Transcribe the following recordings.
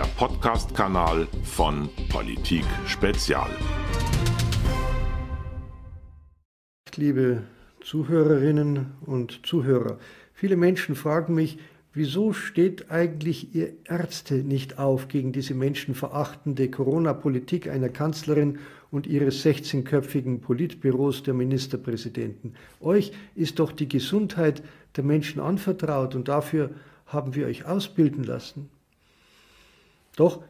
der Podcast-Kanal von Politik Spezial. Liebe Zuhörerinnen und Zuhörer, viele Menschen fragen mich, wieso steht eigentlich ihr Ärzte nicht auf gegen diese menschenverachtende Corona-Politik einer Kanzlerin und ihres 16-köpfigen Politbüros der Ministerpräsidenten? Euch ist doch die Gesundheit der Menschen anvertraut und dafür haben wir euch ausbilden lassen. Doch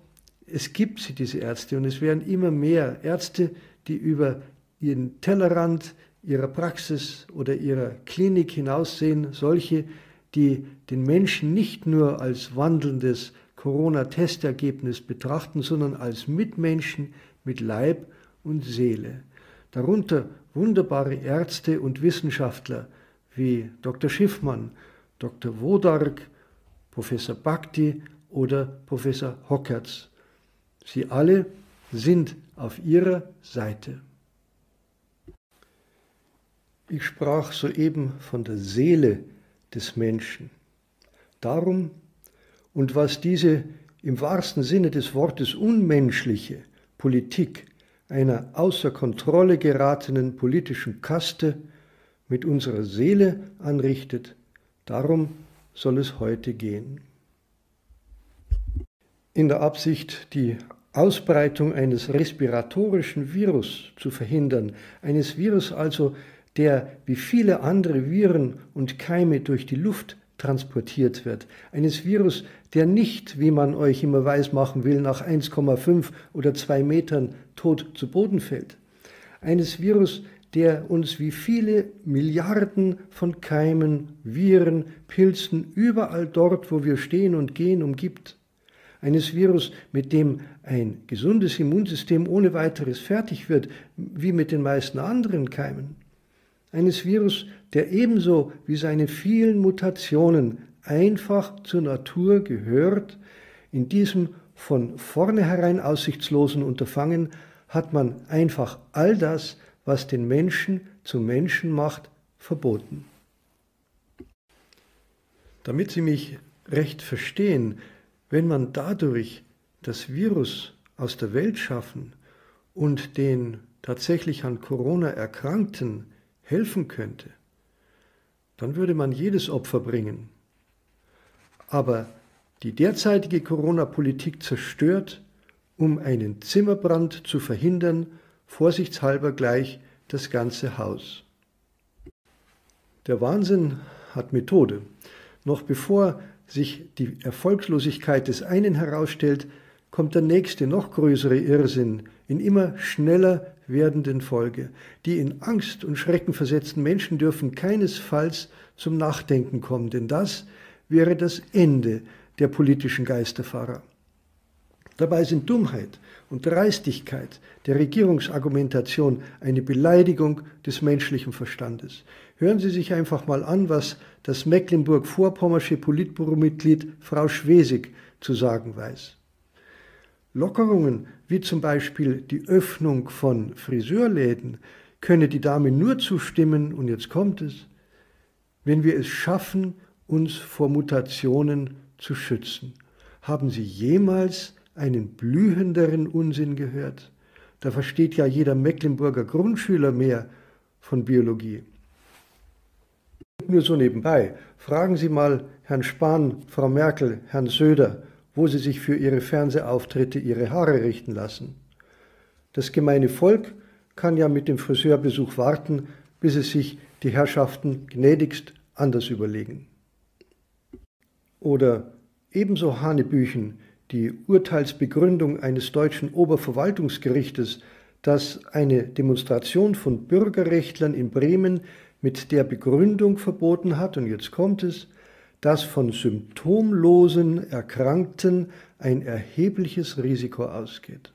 es gibt sie, diese Ärzte, und es werden immer mehr Ärzte, die über ihren Tellerrand ihrer Praxis oder ihrer Klinik hinaussehen, solche, die den Menschen nicht nur als wandelndes Corona-Testergebnis betrachten, sondern als Mitmenschen mit Leib und Seele. Darunter wunderbare Ärzte und Wissenschaftler wie Dr. Schiffmann, Dr. Wodark, Professor Bhakti oder Professor Hockertz. Sie alle sind auf ihrer Seite. Ich sprach soeben von der Seele des Menschen. Darum und was diese im wahrsten Sinne des Wortes unmenschliche Politik einer außer Kontrolle geratenen politischen Kaste mit unserer Seele anrichtet, darum soll es heute gehen. In der Absicht, die Ausbreitung eines respiratorischen Virus zu verhindern, eines Virus also, der wie viele andere Viren und Keime durch die Luft transportiert wird. Eines Virus, der nicht, wie man euch immer weismachen will, nach 1,5 oder 2 Metern tot zu Boden fällt. Eines Virus, der uns wie viele Milliarden von Keimen, Viren, Pilzen überall dort, wo wir stehen und gehen, umgibt. Eines Virus, mit dem ein gesundes Immunsystem ohne weiteres fertig wird, wie mit den meisten anderen Keimen eines Virus, der ebenso wie seine vielen Mutationen einfach zur Natur gehört, in diesem von vornherein aussichtslosen Unterfangen hat man einfach all das, was den Menschen zum Menschen macht, verboten. Damit Sie mich recht verstehen, wenn man dadurch das Virus aus der Welt schaffen und den tatsächlich an Corona Erkrankten helfen könnte, dann würde man jedes Opfer bringen. Aber die derzeitige Corona-Politik zerstört, um einen Zimmerbrand zu verhindern, vorsichtshalber gleich das ganze Haus. Der Wahnsinn hat Methode. Noch bevor sich die Erfolgslosigkeit des einen herausstellt, kommt der nächste, noch größere Irrsinn in immer schneller werdenden Folge. Die in Angst und Schrecken versetzten Menschen dürfen keinesfalls zum Nachdenken kommen, denn das wäre das Ende der politischen Geisterfahrer. Dabei sind Dummheit und Dreistigkeit der Regierungsargumentation eine Beleidigung des menschlichen Verstandes. Hören Sie sich einfach mal an, was das Mecklenburg-Vorpommersche Politbüromitglied Frau Schwesig zu sagen weiß. Lockerungen wie zum Beispiel die Öffnung von Friseurläden könne die Dame nur zustimmen, und jetzt kommt es, wenn wir es schaffen, uns vor Mutationen zu schützen. Haben Sie jemals einen blühenderen Unsinn gehört? Da versteht ja jeder Mecklenburger Grundschüler mehr von Biologie. Nur so nebenbei. Fragen Sie mal Herrn Spahn, Frau Merkel, Herrn Söder, wo sie sich für ihre Fernsehauftritte ihre Haare richten lassen. Das gemeine Volk kann ja mit dem Friseurbesuch warten, bis es sich die Herrschaften gnädigst anders überlegen. Oder ebenso Hanebüchen die Urteilsbegründung eines deutschen Oberverwaltungsgerichtes, das eine Demonstration von Bürgerrechtlern in Bremen mit der Begründung verboten hat, und jetzt kommt es, dass von symptomlosen Erkrankten ein erhebliches Risiko ausgeht.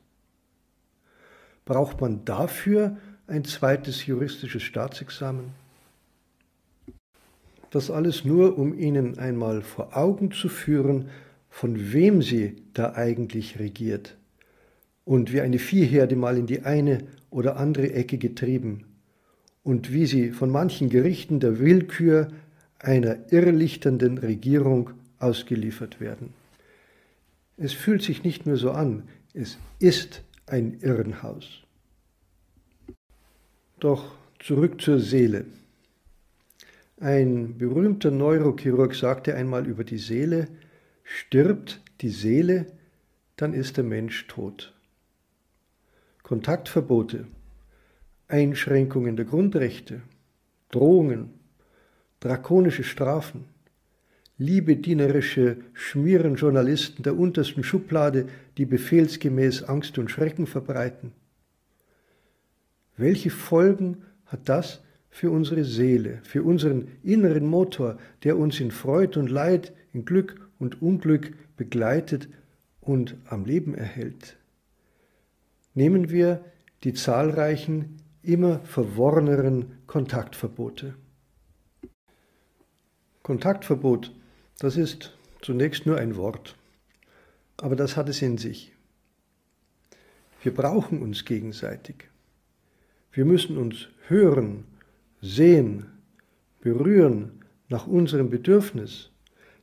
Braucht man dafür ein zweites juristisches Staatsexamen? Das alles nur, um Ihnen einmal vor Augen zu führen, von wem sie da eigentlich regiert und wie eine Viehherde mal in die eine oder andere Ecke getrieben und wie sie von manchen Gerichten der Willkür einer irrlichternden Regierung ausgeliefert werden. Es fühlt sich nicht nur so an, es ist ein Irrenhaus. Doch zurück zur Seele. Ein berühmter Neurochirurg sagte einmal über die Seele, stirbt die Seele, dann ist der Mensch tot. Kontaktverbote, Einschränkungen der Grundrechte, Drohungen, drakonische Strafen, liebedienerische Schmierenjournalisten der untersten Schublade, die befehlsgemäß Angst und Schrecken verbreiten. Welche Folgen hat das für unsere Seele, für unseren inneren Motor, der uns in Freud und Leid, in Glück und Unglück begleitet und am Leben erhält? Nehmen wir die zahlreichen, immer verworreneren Kontaktverbote. Kontaktverbot das ist zunächst nur ein Wort, aber das hat es in sich. Wir brauchen uns gegenseitig. Wir müssen uns hören, sehen, berühren nach unserem Bedürfnis,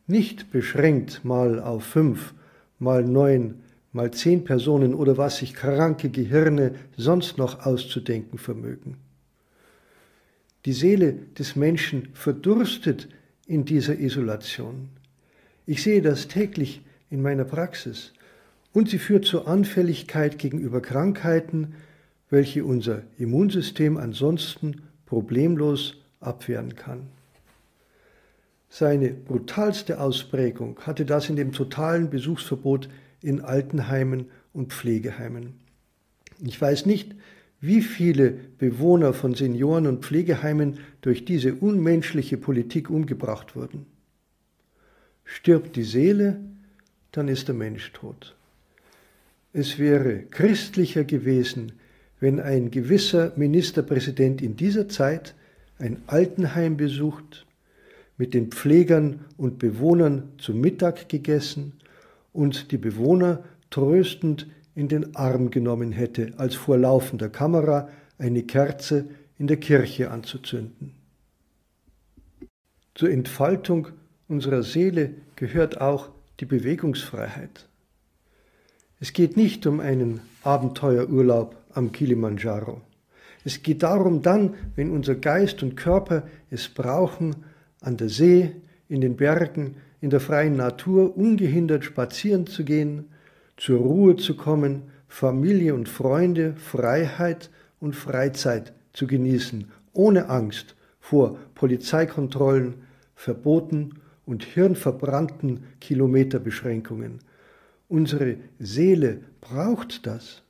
nicht beschränkt mal auf fünf, mal neun, mal zehn Personen oder was sich kranke Gehirne sonst noch auszudenken vermögen. Die Seele des Menschen verdurstet in dieser Isolation. Ich sehe das täglich in meiner Praxis und sie führt zur Anfälligkeit gegenüber Krankheiten, welche unser Immunsystem ansonsten problemlos abwehren kann. Seine brutalste Ausprägung hatte das in dem totalen Besuchsverbot in Altenheimen und Pflegeheimen. Ich weiß nicht, wie viele Bewohner von Senioren- und Pflegeheimen durch diese unmenschliche Politik umgebracht wurden. Stirbt die Seele, dann ist der Mensch tot. Es wäre christlicher gewesen, wenn ein gewisser Ministerpräsident in dieser Zeit ein Altenheim besucht, mit den Pflegern und Bewohnern zu Mittag gegessen und die Bewohner tröstend in den Arm genommen hätte, als vor laufender Kamera eine Kerze in der Kirche anzuzünden. Zur Entfaltung unserer Seele gehört auch die Bewegungsfreiheit. Es geht nicht um einen Abenteuerurlaub am Kilimanjaro. Es geht darum dann, wenn unser Geist und Körper es brauchen, an der See, in den Bergen, in der freien Natur ungehindert spazieren zu gehen, zur Ruhe zu kommen, Familie und Freunde, Freiheit und Freizeit zu genießen, ohne Angst vor Polizeikontrollen, Verboten und hirnverbrannten Kilometerbeschränkungen. Unsere Seele braucht das.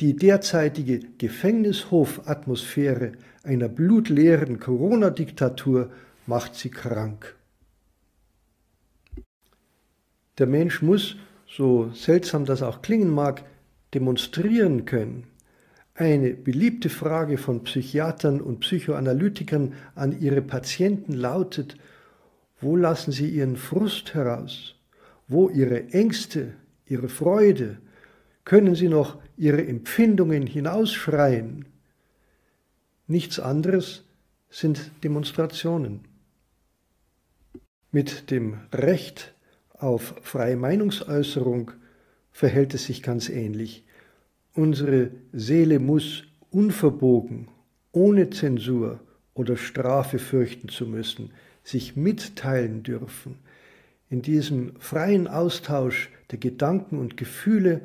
Die derzeitige Gefängnishofatmosphäre einer blutleeren Corona-Diktatur macht sie krank. Der Mensch muss so seltsam das auch klingen mag, demonstrieren können. Eine beliebte Frage von Psychiatern und Psychoanalytikern an ihre Patienten lautet, wo lassen sie ihren Frust heraus? Wo ihre Ängste, ihre Freude? Können sie noch ihre Empfindungen hinausschreien? Nichts anderes sind Demonstrationen. Mit dem Recht auf freie Meinungsäußerung verhält es sich ganz ähnlich. Unsere Seele muss unverbogen, ohne Zensur oder Strafe fürchten zu müssen, sich mitteilen dürfen. In diesem freien Austausch der Gedanken und Gefühle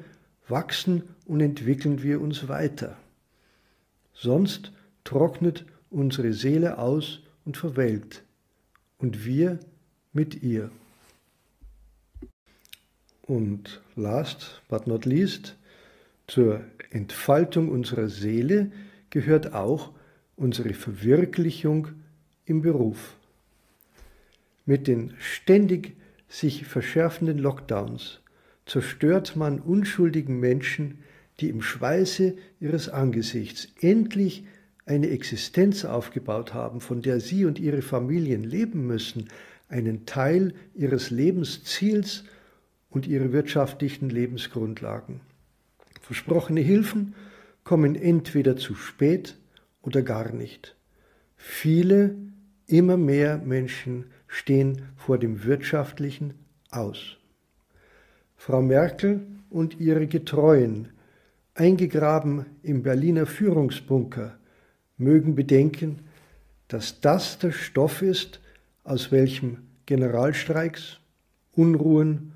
wachsen und entwickeln wir uns weiter. Sonst trocknet unsere Seele aus und verwelkt und wir mit ihr. Und last but not least, zur Entfaltung unserer Seele gehört auch unsere Verwirklichung im Beruf. Mit den ständig sich verschärfenden Lockdowns zerstört man unschuldigen Menschen, die im Schweiße ihres Angesichts endlich eine Existenz aufgebaut haben, von der sie und ihre Familien leben müssen, einen Teil ihres Lebensziels und ihre wirtschaftlichen Lebensgrundlagen. Versprochene Hilfen kommen entweder zu spät oder gar nicht. Viele, immer mehr Menschen stehen vor dem wirtschaftlichen Aus. Frau Merkel und ihre Getreuen, eingegraben im Berliner Führungsbunker, mögen bedenken, dass das der Stoff ist, aus welchem Generalstreiks, Unruhen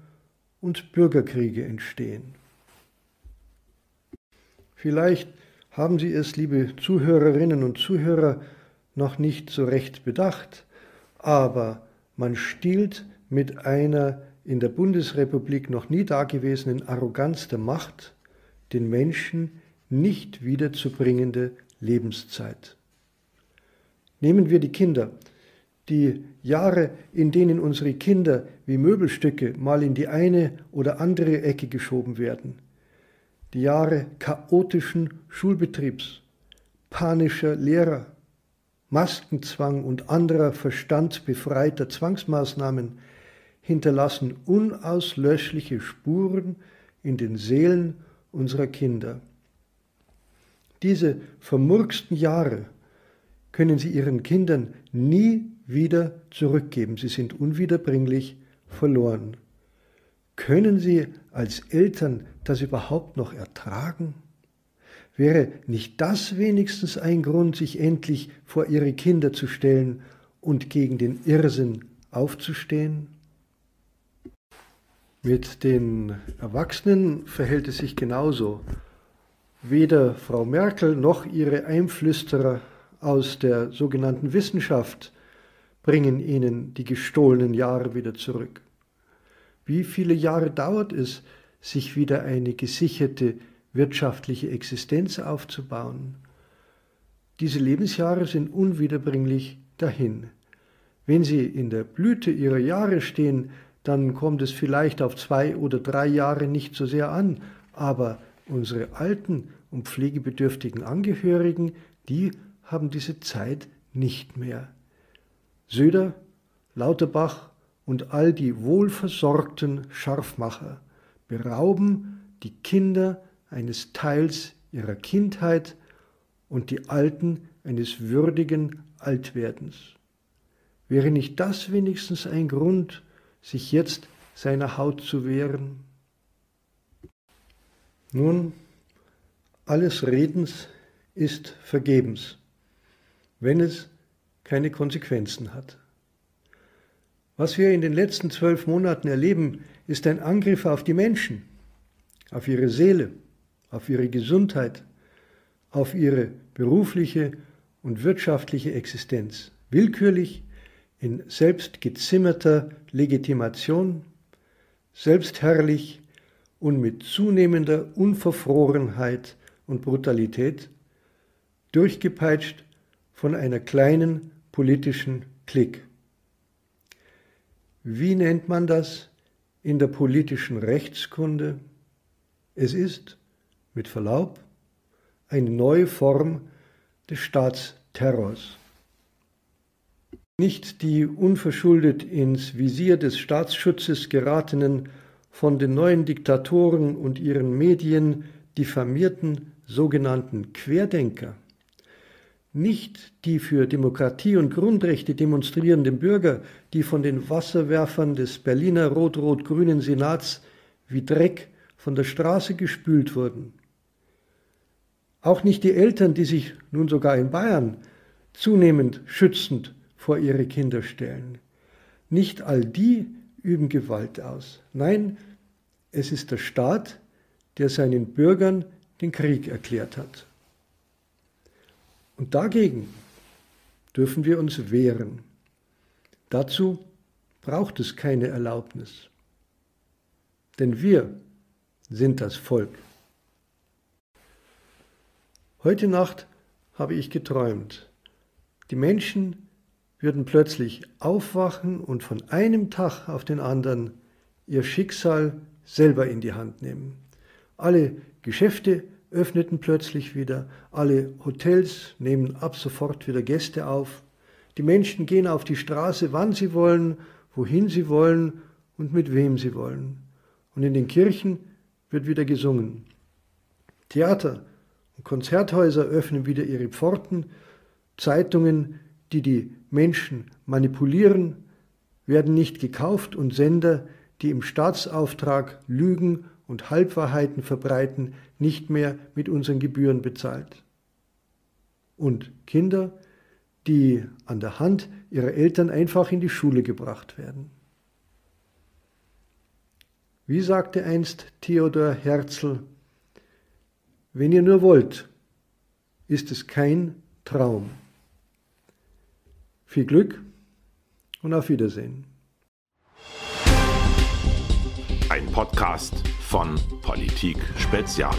und Bürgerkriege entstehen. Vielleicht haben Sie es, liebe Zuhörerinnen und Zuhörer, noch nicht so recht bedacht, aber man stiehlt mit einer in der Bundesrepublik noch nie dagewesenen Arroganz der Macht den Menschen nicht wiederzubringende Lebenszeit. Nehmen wir die Kinder. Die Jahre, in denen unsere Kinder wie Möbelstücke mal in die eine oder andere Ecke geschoben werden. Die Jahre chaotischen Schulbetriebs, panischer Lehrer, Maskenzwang und anderer verstandsbefreiter Zwangsmaßnahmen hinterlassen unauslöschliche Spuren in den Seelen unserer Kinder. Diese vermurksten Jahre können sie ihren Kindern nie wieder zurückgeben. Sie sind unwiederbringlich verloren. Können sie als Eltern das überhaupt noch ertragen? Wäre nicht das wenigstens ein Grund, sich endlich vor ihre Kinder zu stellen und gegen den Irrsinn aufzustehen? Mit den Erwachsenen verhält es sich genauso. Weder Frau Merkel noch ihre Einflüsterer aus der sogenannten Wissenschaft bringen ihnen die gestohlenen Jahre wieder zurück. Wie viele Jahre dauert es, sich wieder eine gesicherte wirtschaftliche Existenz aufzubauen? Diese Lebensjahre sind unwiederbringlich dahin. Wenn sie in der Blüte ihrer Jahre stehen, dann kommt es vielleicht auf zwei oder drei Jahre nicht so sehr an, aber unsere alten und pflegebedürftigen Angehörigen, die haben diese Zeit nicht mehr. Söder, Lauterbach und all die wohlversorgten Scharfmacher berauben die Kinder eines Teils ihrer Kindheit und die Alten eines würdigen Altwerdens. Wäre nicht das wenigstens ein Grund, sich jetzt seiner Haut zu wehren? Nun, alles Redens ist vergebens wenn es keine Konsequenzen hat. Was wir in den letzten zwölf Monaten erleben, ist ein Angriff auf die Menschen, auf ihre Seele, auf ihre Gesundheit, auf ihre berufliche und wirtschaftliche Existenz. Willkürlich, in selbstgezimmerter Legitimation, selbstherrlich und mit zunehmender Unverfrorenheit und Brutalität, durchgepeitscht von einer kleinen politischen Klick. Wie nennt man das in der politischen Rechtskunde? Es ist, mit Verlaub, eine neue Form des Staatsterrors. Nicht die unverschuldet ins Visier des Staatsschutzes geratenen, von den neuen Diktatoren und ihren Medien diffamierten sogenannten Querdenker, nicht die für Demokratie und Grundrechte demonstrierenden Bürger, die von den Wasserwerfern des Berliner rot-rot-grünen Senats wie Dreck von der Straße gespült wurden. Auch nicht die Eltern, die sich nun sogar in Bayern zunehmend schützend vor ihre Kinder stellen. Nicht all die üben Gewalt aus. Nein, es ist der Staat, der seinen Bürgern den Krieg erklärt hat. Und dagegen dürfen wir uns wehren. Dazu braucht es keine Erlaubnis. Denn wir sind das Volk. Heute Nacht habe ich geträumt. Die Menschen würden plötzlich aufwachen und von einem Tag auf den anderen ihr Schicksal selber in die Hand nehmen. Alle Geschäfte öffneten plötzlich wieder, alle Hotels nehmen ab sofort wieder Gäste auf, die Menschen gehen auf die Straße, wann sie wollen, wohin sie wollen und mit wem sie wollen. Und in den Kirchen wird wieder gesungen. Theater und Konzerthäuser öffnen wieder ihre Pforten, Zeitungen, die die Menschen manipulieren, werden nicht gekauft und Sender, die im Staatsauftrag Lügen und Halbwahrheiten verbreiten, nicht mehr mit unseren Gebühren bezahlt. Und Kinder, die an der Hand ihrer Eltern einfach in die Schule gebracht werden. Wie sagte einst Theodor Herzl, wenn ihr nur wollt, ist es kein Traum. Viel Glück und auf Wiedersehen. Ein Podcast von Politik Spezial.